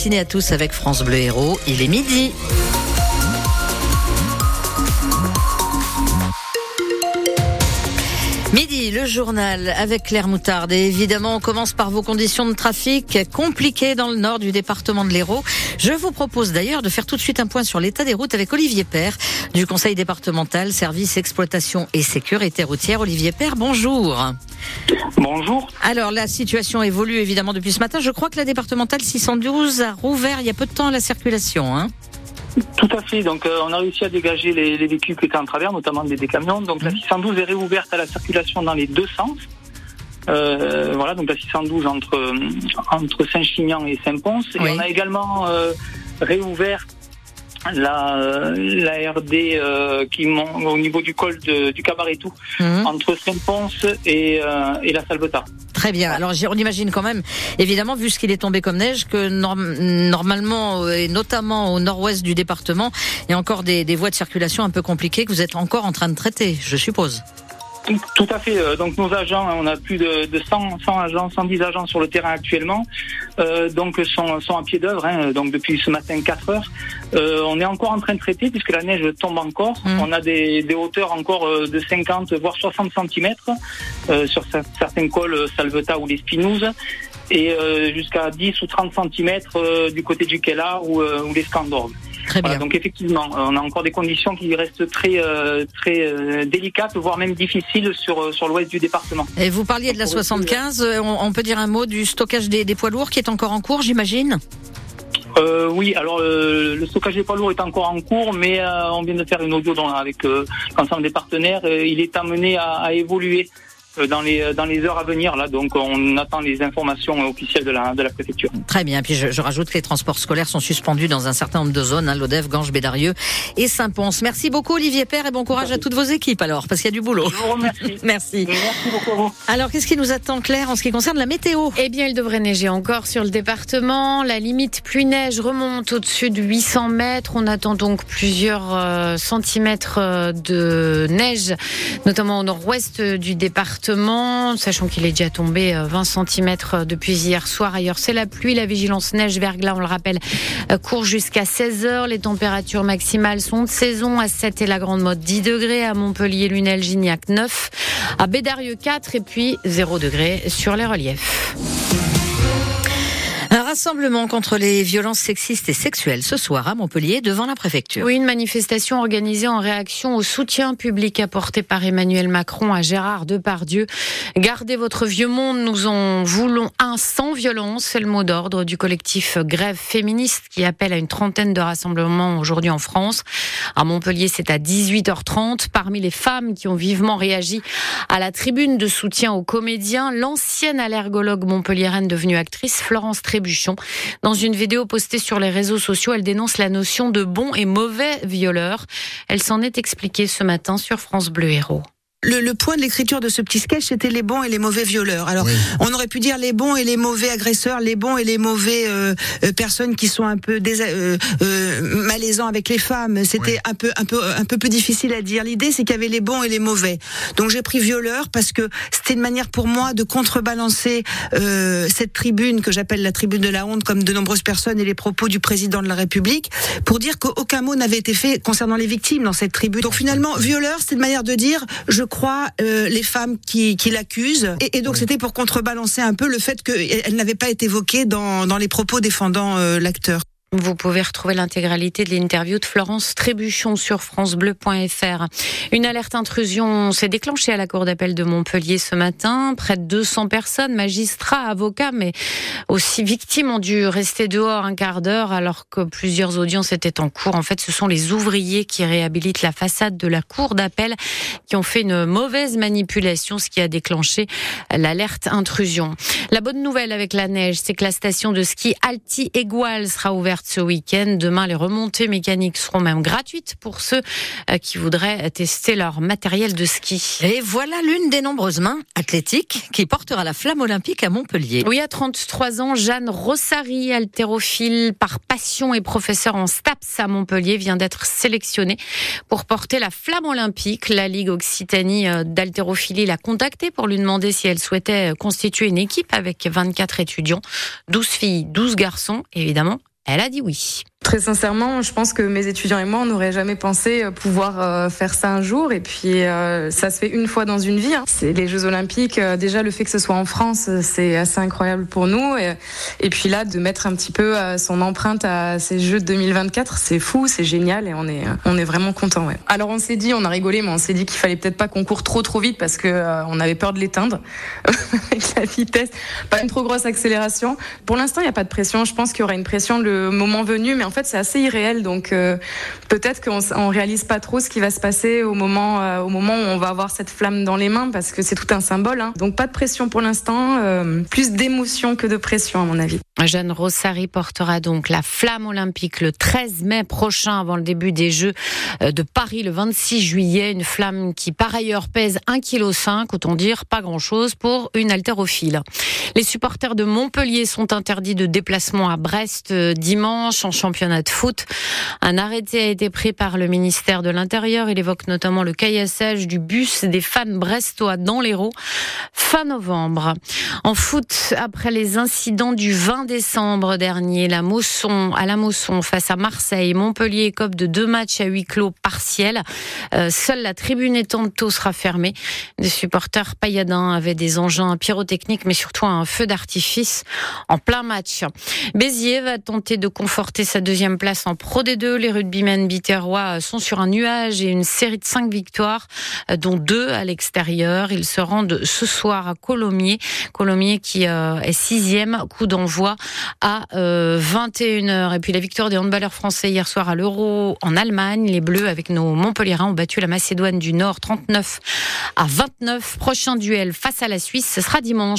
matinée à tous avec France Bleu Héros. Il est midi. Midi, le journal avec Claire Moutarde. Et évidemment, on commence par vos conditions de trafic compliquées dans le nord du département de l'Hérault. Je vous propose d'ailleurs de faire tout de suite un point sur l'état des routes avec Olivier Père du Conseil départemental Service Exploitation et Sécurité routière. Olivier Père, bonjour. Bonjour. Alors, la situation évolue évidemment depuis ce matin. Je crois que la départementale 612 a rouvert il y a peu de temps la circulation. Hein tout à fait. Donc, euh, on a réussi à dégager les, véhicules qui étaient en travers, notamment des, camions. Donc, la 612 est réouverte à la circulation dans les deux sens. Euh, voilà, donc la 612 entre entre Saint-Chinian et Saint-Pons. Et on a également euh, réouvert la, la RD euh, qui monte au niveau du col de, du Cabaretou, mhm. entre Saint-Pons et, euh, et la Salvetat. Très bien. Alors on imagine quand même, évidemment, vu ce qu'il est tombé comme neige, que normalement, et notamment au nord-ouest du département, il y a encore des, des voies de circulation un peu compliquées que vous êtes encore en train de traiter, je suppose. Tout à fait. Euh, donc nos agents, on a plus de, de 100, 100 agents, 110 agents sur le terrain actuellement, euh, donc sont, sont à pied d'œuvre. Hein, donc depuis ce matin 4 heures, euh, on est encore en train de traiter puisque la neige tombe encore. Mmh. On a des, des, hauteurs encore de 50 voire 60 cm euh, sur certains cols Salveta ou les Spinouzes et jusqu'à 10 ou 30 cm du côté du Kella ou, ou les Scandorgues. Très bien. donc effectivement, on a encore des conditions qui restent très euh, très euh, délicates, voire même difficiles sur euh, sur l'ouest du département. Et vous parliez de la 75, on, peut dire un mot du stockage des, des poids lourds qui est encore en cours, j'imagine? Euh, oui, alors le stockage des poids lourds est encore en cours, mais on vient de faire une audio dans, avec l'ensemble des partenaires. il est amené à, à évoluer. Euh, dans les euh, dans les heures à venir là donc on attend les informations officielles de la de la préfecture. Très bien puis je, je rajoute que les transports scolaires sont suspendus dans un certain nombre de zones hein, Lodève, Ganges, Bédarieux et Saint-Pons. Merci beaucoup Olivier Père et bon courage à toutes vos équipes alors parce qu'il y a du boulot. Je vous remercie. Merci. Merci beaucoup à vous. Alors qu'est-ce qui nous attend Claire en ce qui concerne la météo? Eh bien il devrait neiger encore sur le département. La limite pluie neige remonte au-dessus de 800 mètres. On attend donc plusieurs euh, centimètres de neige notamment au nord-ouest du département sachant qu'il est déjà tombé 20 euh, cm euh, depuis hier soir. Ailleurs, c'est la pluie, la vigilance neige verglas, on le rappelle, euh, court jusqu'à 16 heures. Les températures maximales sont de saison à 7 et la Grande Motte 10 degrés, à Montpellier, Lunel, Gignac 9, à Bédarieux 4 et puis 0 degrés sur les reliefs. Rassemblement contre les violences sexistes et sexuelles ce soir à Montpellier devant la préfecture. Oui, une manifestation organisée en réaction au soutien public apporté par Emmanuel Macron à Gérard Depardieu. Gardez votre vieux monde, nous en voulons un sans violence, c'est le mot d'ordre du collectif Grève féministe qui appelle à une trentaine de rassemblements aujourd'hui en France. À Montpellier, c'est à 18h30. Parmi les femmes qui ont vivement réagi à la tribune de soutien aux comédiens, l'ancienne allergologue montpelliéraine devenue actrice Florence Dans une vidéo postée sur les réseaux sociaux, elle dénonce la notion de bon et mauvais violeur. Elle s'en est expliquée ce matin sur France Bleu Héros le, le, point de l'écriture de ce petit sketch, c'était les bons et les mauvais violeurs. Alors, on aurait pu dire les bons et les mauvais agresseurs, les bons et les mauvais euh, euh personnes qui sont un peu euh, euh, malaisants avec les femmes. C'était un peu, un peu, un peu plus difficile à dire. L'idée, c'est qu'il y avait les bons et les mauvais. Donc, j'ai pris violeur parce que c'était une manière pour moi de contrebalancer euh, cette tribune que j'appelle la tribune de la honte, comme de nombreuses personnes et les propos du président de la République, pour dire qu'aucun mot n'avait été fait concernant les victimes dans cette tribune. Donc, finalement, violeur, c'est une manière de dire je crois, euh, les femmes qui, qui l'accusent. Et, donc c'était pour contrebalancer un peu le fait qu'elle n'avait pas été évoquée dans, dans les propos défendant euh, l'acteur. Vous pouvez retrouver l'intégralité de l'interview de Florence Trébuchon sur francebleu.fr. Une alerte intrusion s'est déclenchée à la cour d'appel de Montpellier ce matin. Près de 200 personnes, magistrats, avocats, mais aussi victimes ont dû rester dehors un quart d'heure alors que plusieurs audiences étaient en cours. En fait, ce sont les ouvriers qui réhabilitent la façade de la cour d'appel qui ont fait une mauvaise manipulation, ce qui a déclenché l'alerte intrusion. La bonne nouvelle avec la neige, c'est que la station de ski Alti Egual sera ouverte ce week-end. Demain, les remontées mécaniques seront même gratuites pour ceux euh, qui voudraient tester leur matériel de ski. Et voilà l'une des nombreuses mains athlétiques qui portera la flamme olympique à Montpellier. Oui, à 33 ans, Jeanne Rossari, haltérophile par passion et professeur en STAPS à Montpellier, vient d'être sélectionnée pour porter la flamme olympique. La Ligue Occitanie euh, d'haltérophilie l'a contactée pour lui demander si elle souhaitait constituer une équipe avec 24 étudiants, 12 filles, 12 garçons, évidemment Elle a dit oui. Très sincèrement, je pense que mes étudiants et moi, on n'aurait jamais pensé euh, pouvoir euh, faire ça un jour. Et puis, euh, ça se fait une fois dans une vie. Hein. C'est les Jeux Olympiques. Déjà, le fait que ce soit en France, c'est assez incroyable pour nous. Et, puis là, de mettre un petit peu son empreinte à ces Jeux de 2024, c'est fou, c'est génial et on est, on est vraiment content. Ouais. Alors, on s'est dit, on a rigolé, mais on s'est dit qu'il fallait peut-être pas qu'on court trop trop vite parce que on avait peur de l'éteindre avec la vitesse, pas une trop grosse accélération. Pour l'instant, il n'y a pas de pression. Je pense qu'il y aura une pression le moment venu, mais en fait, c'est assez irréel. Donc, euh, peut-être qu'on on réalise pas trop ce qui va se passer au moment, euh, au moment où on va avoir cette flamme dans les mains, parce que c'est tout un symbole. Hein. Donc, pas de pression pour l'instant, euh, plus d'émotion que de pression, à mon avis. Jeanne Rossari portera donc la flamme olympique le 13 mai prochain, avant le début des Jeux de Paris le 26 juillet. Une flamme qui, par ailleurs, pèse 1,5 kg, autant dire pas grand-chose pour une haltérophile. Les supporters de Montpellier sont interdits de déplacement à Brest dimanche en championnat championnat de foot. Un arrêté a été pris par le ministère de l'Intérieur. Il évoque notamment le caillassage du bus des fans brestois dans l'Hérault fin novembre. En foot, après les incidents du 20 décembre dernier, la Mosson, à la Mosson face à Marseille, Montpellier cop de deux matchs à huis clos partiels. Euh, seule la tribune étanto sera fermée. Des supporters pailladins avaient des engins pyrotechniques, mais surtout un feu d'artifice en plein match. Béziers va tenter de conforter sa deuxième place en Pro D2. Les rugbymen biterrois sont sur un nuage et une série de cinq victoires, dont deux à l'extérieur. Ils se rendent ce soir à Colomiers. Colomiers qui euh, est sixième, coup d'envoi à 21h. Euh, et puis la victoire des handballeurs français hier soir à l'Euro en Allemagne. Les Bleus avec nos Montpellierins ont battu la Macédoine du Nord 39 à 29. Prochain duel face à la Suisse, ce sera dimanche.